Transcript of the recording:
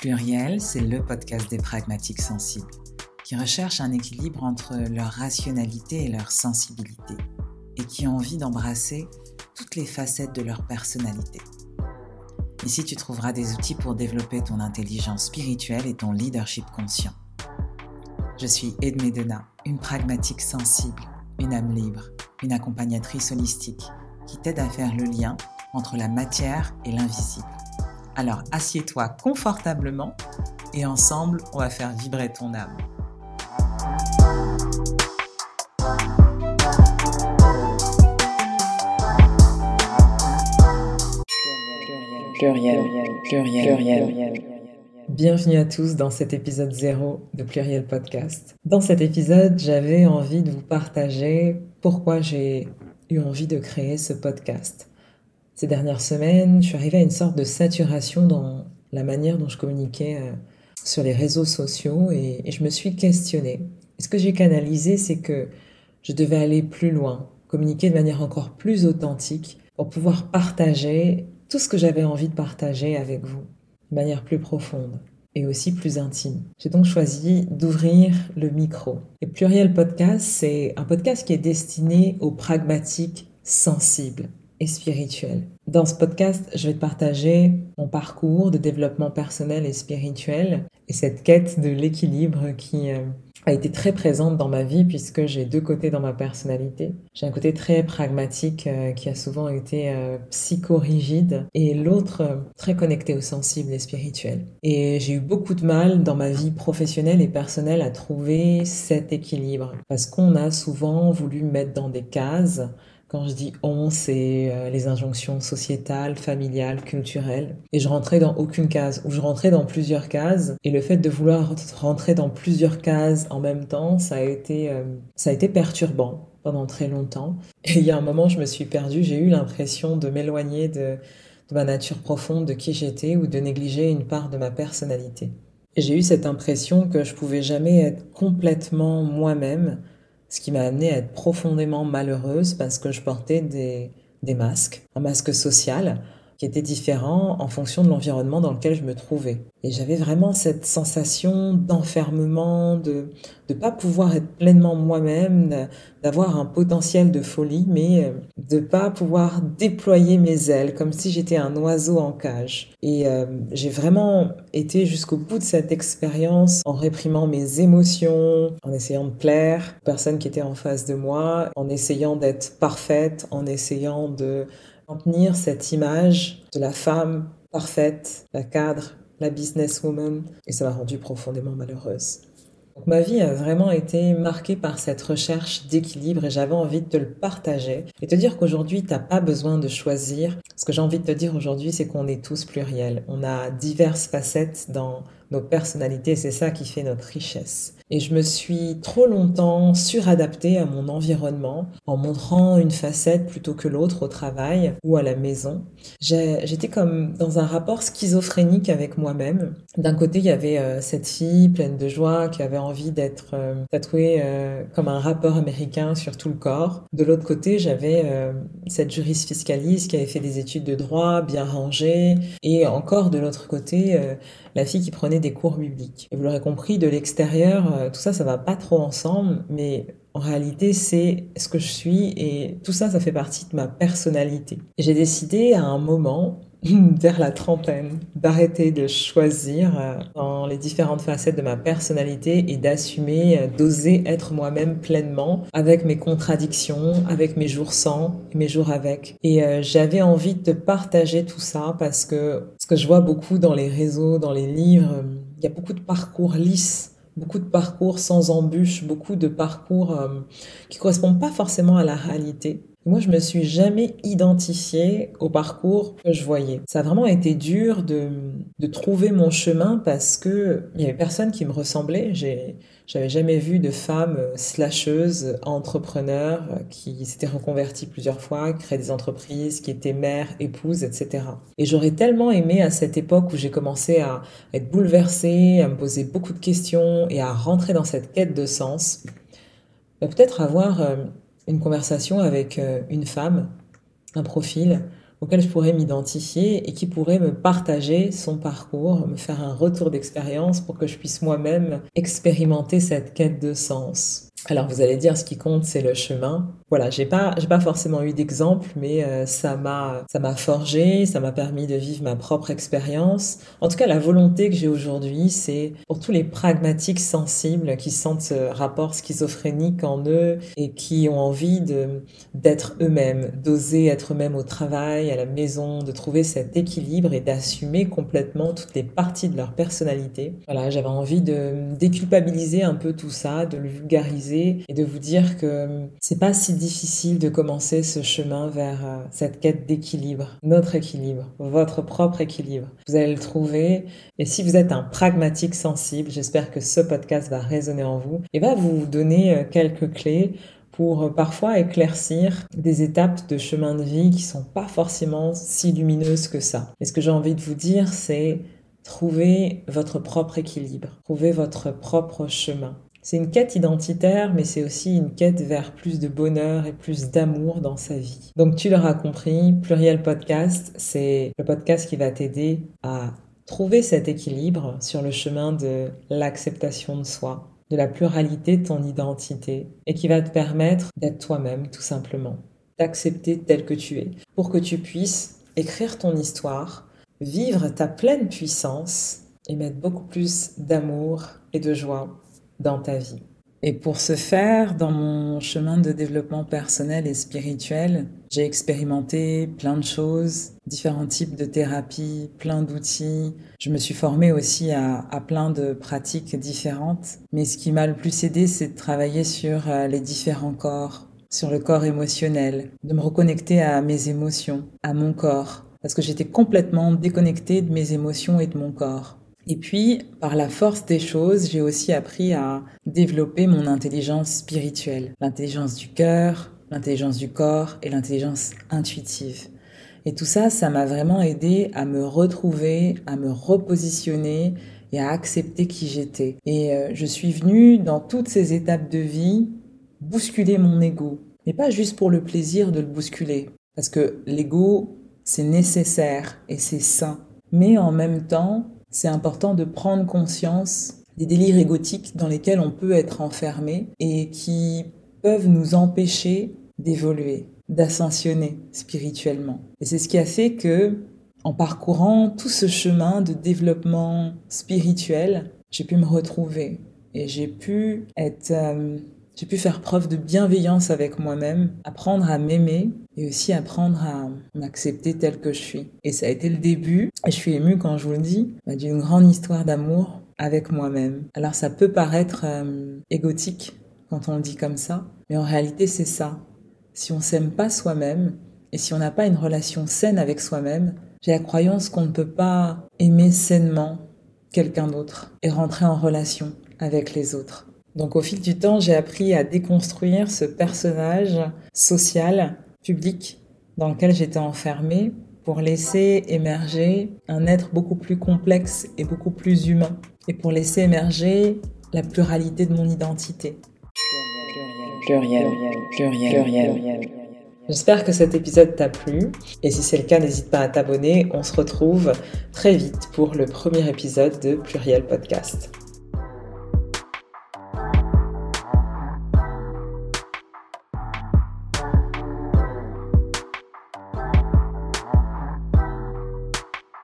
Pluriel, c'est le podcast des pragmatiques sensibles, qui recherchent un équilibre entre leur rationalité et leur sensibilité, et qui ont envie d'embrasser toutes les facettes de leur personnalité. Ici, tu trouveras des outils pour développer ton intelligence spirituelle et ton leadership conscient. Je suis Edmé Dena, une pragmatique sensible, une âme libre, une accompagnatrice holistique qui t'aide à faire le lien entre la matière et l'invisible alors assieds-toi confortablement et ensemble, on va faire vibrer ton âme. Pluriel, pluriel, pluriel, Bienvenue à tous dans cet épisode 0 de Pluriel Podcast. Dans cet épisode, j'avais envie de vous partager pourquoi j'ai eu envie de créer ce podcast ces dernières semaines, je suis arrivée à une sorte de saturation dans la manière dont je communiquais euh, sur les réseaux sociaux et, je me suis questionnée. Et ce que j'ai canalisé, c'est que je devais aller plus loin, communiquer de manière encore plus authentique pour pouvoir partager tout ce que j'avais envie de partager avec vous, de manière plus profonde et aussi plus intime. J'ai donc choisi d'ouvrir le micro. Et Pluriel Podcast, c'est un podcast qui est destiné aux pragmatiques sensibles et spirituel. Dans ce podcast, je vais te partager mon parcours de développement personnel et spirituel et cette quête de l'équilibre qui euh, a été très présente dans ma vie puisque j'ai deux côtés dans ma personnalité. J'ai un côté très pragmatique euh, qui a souvent été euh, psychorigide et l'autre très connecté au sensible et spirituel. Et j'ai eu beaucoup de mal dans ma vie professionnelle et personnelle à trouver cet équilibre parce qu'on a souvent voulu mettre dans des cases quand je dis on, c'est euh, les injonctions sociétales, familiales, culturelles. Et je rentrais dans aucune case, ou je rentrais dans plusieurs cases. Et le fait de vouloir rentrer dans plusieurs cases en même temps, ça a été, euh, ça a été perturbant pendant très longtemps. Et il y a un moment, je me suis perdue, j'ai eu l'impression de m'éloigner de, de ma nature profonde, de qui j'étais, ou de négliger une part de ma personnalité. J'ai eu cette impression que je pouvais jamais être complètement moi-même ce qui m'a amené à être profondément malheureuse parce que je portais des masques, un masque social qui était différent en fonction de l'environnement dans lequel je me trouvais. Et j'avais vraiment cette sensation d'enfermement, de ne pas pouvoir être pleinement moi-même, d'avoir un potentiel de folie, mais euh, de pas pouvoir déployer mes ailes comme si j'étais un oiseau en cage. Et euh, j'ai vraiment été jusqu'au bout de cette expérience en réprimant mes émotions, en essayant de plaire aux personnes qui étaient en face de moi, en essayant d'être parfaite, en essayant de cette image de la femme parfaite, la cadre, la businesswoman, et ça m'a rendue profondément malheureuse. ma vie a vraiment été marquée par cette recherche d'équilibre et j'avais envie de te le partager et te dire qu'aujourd'hui, tu n'as pas besoin de choisir. Ce que j'ai envie de te dire aujourd'hui, c'est qu'on est tous pluriels. On a diverses facettes dans nos personnalités, c'est ça qui fait notre richesse. Et je me suis trop longtemps suradaptée à mon environnement en montrant une facette plutôt que l'autre au travail ou à la maison. J'étais comme dans un rapport schizophrénique avec moi-même. D'un côté, il y avait euh, cette fille pleine de joie qui avait envie d'être euh, tatouée euh, comme un rappeur américain sur tout le corps. De l'autre côté, j'avais cette juriste fiscaliste qui avait fait des études de droit bien rangée. Et encore de l'autre côté, la fille qui prenait des cours bibliques. Et vous l'aurez compris, de l'extérieur, euh, tout ça, ça va pas trop ensemble, mais en réalité, c'est ce que je suis et tout ça, ça fait partie de ma personnalité. J'ai décidé à un moment vers la trentaine, d'arrêter de choisir euh, dans les différentes facettes de ma personnalité et d'assumer, euh, d'oser être moi-même pleinement avec mes contradictions, avec mes jours sans et mes jours avec. Et j'avais envie de partager tout ça parce que ce que je vois beaucoup dans les réseaux, dans les livres, il y a beaucoup de parcours lisses beaucoup de parcours sans embûches, beaucoup de parcours qui correspondent pas forcément à la réalité. Moi, je me suis jamais identifiée au parcours que je voyais. Ça a vraiment été dur de, de trouver mon chemin parce que il y avait personne qui me ressemblait. J'ai, j'avais jamais vu de femme slasheuse, entrepreneur, qui s'était reconvertie plusieurs fois, créait des entreprises, qui était mère, épouse, etc. Et j'aurais tellement aimé à cette époque où j'ai commencé à être bouleversée, à me poser beaucoup de questions et à rentrer dans cette quête de sens, peut-être avoir euh, une conversation avec euh, une femme, un profil, auquel je pourrais m'identifier et qui pourrait me partager son parcours, me faire un retour d'expérience pour que je puisse moi-même expérimenter cette quête de sens. Alors vous allez dire ce qui compte c'est le chemin. Voilà, j'ai pas j'ai pas forcément eu d'exemple mais euh, ça m'a ça m'a forgé, ça m'a permis de vivre ma propre expérience. En tout cas, la volonté que j'ai aujourd'hui, c'est pour tous les pragmatiques sensibles qui sentent ce rapport schizophrénique en eux et qui ont envie de d'être eux-mêmes, d'oser être eux-mêmes au travail, à la maison, de trouver cet équilibre et d'assumer complètement toutes les parties de leur personnalité. Voilà, j'avais envie de déculpabiliser un peu tout ça, de le vulgariser et de vous dire que c'est pas si difficile de commencer ce chemin vers euh, cette quête d'équilibre, notre équilibre, votre propre équilibre. Vous allez le trouver et si vous êtes un pragmatique sensible, j'espère que ce podcast va résonner en vous et va vous donner euh, quelques clés pour euh, parfois éclaircir des étapes de chemin de vie qui sont pas forcément si lumineuses que ça. Et ce que j'ai envie de vous dire, c'est trouver votre propre équilibre, trouver votre propre chemin. C'est une quête identitaire, mais c'est aussi une quête vers plus de bonheur et plus d'amour dans sa vie. Donc tu l'auras compris, Pluriel Podcast, c'est le podcast qui va t'aider à trouver cet équilibre sur le chemin de l'acceptation de soi, de la pluralité de ton identité, et qui va te permettre d'être toi-même tout simplement, d'accepter tel que tu es, pour que tu puisses écrire ton histoire, vivre ta pleine puissance et mettre beaucoup plus d'amour et de joie dans ta vie. Et pour ce faire, dans mon chemin de développement personnel et spirituel, j'ai expérimenté plein de choses, différents types de thérapies, plein d'outils. Je me suis formée aussi à, plein de pratiques différentes. Mais ce qui m'a le plus aidé, c'est de travailler sur euh, les différents corps, sur le corps émotionnel, de me reconnecter à mes émotions, à mon corps, parce que j'étais complètement déconnectée de mes émotions et de mon corps. Et puis, par la force des choses, j'ai aussi appris à développer mon intelligence spirituelle, l'intelligence du cœur, l'intelligence du corps et l'intelligence intuitive. Et tout ça, ça m'a vraiment aidé à me retrouver, à me repositionner et à accepter qui j'étais. Et euh, je suis venue dans toutes ces étapes de vie bousculer mon ego. Mais pas juste pour le plaisir de le bousculer. Parce que l'ego, c'est nécessaire et c'est sain. Mais en même temps, c'est important de prendre conscience des délires égotiques dans lesquels on peut être enfermé et qui peuvent nous empêcher d'évoluer, d'ascensionner spirituellement. Et c'est ce qui a fait que, en parcourant tout ce chemin de développement spirituel, j'ai pu me retrouver et j'ai pu être euh, j'ai pu faire preuve de bienveillance avec moi-même, apprendre à m'aimer et aussi apprendre à m'accepter tel que je suis. Et ça a été le début, et je suis émue quand je vous le dis, bah, d'une grande histoire d'amour avec moi-même. Alors ça peut paraître euh, égotique quand on le dit comme ça, mais en réalité c'est ça. Si on s'aime pas soi-même et si on n'a pas une relation saine avec soi-même, j'ai la croyance qu'on ne peut pas aimer sainement quelqu'un d'autre et rentrer en relation avec les autres. Donc au fil du temps, j'ai appris à déconstruire ce personnage social, public, dans lequel j'étais enfermée, pour laisser émerger un être beaucoup plus complexe et beaucoup plus humain, et pour laisser émerger la pluralité de mon identité. Pluriel, pluriel, pluriel, pluriel. J'espère que cet épisode t'a plu, et si c'est le cas, n'hésite pas à t'abonner. On se retrouve très vite pour le premier épisode de Pluriel Podcast.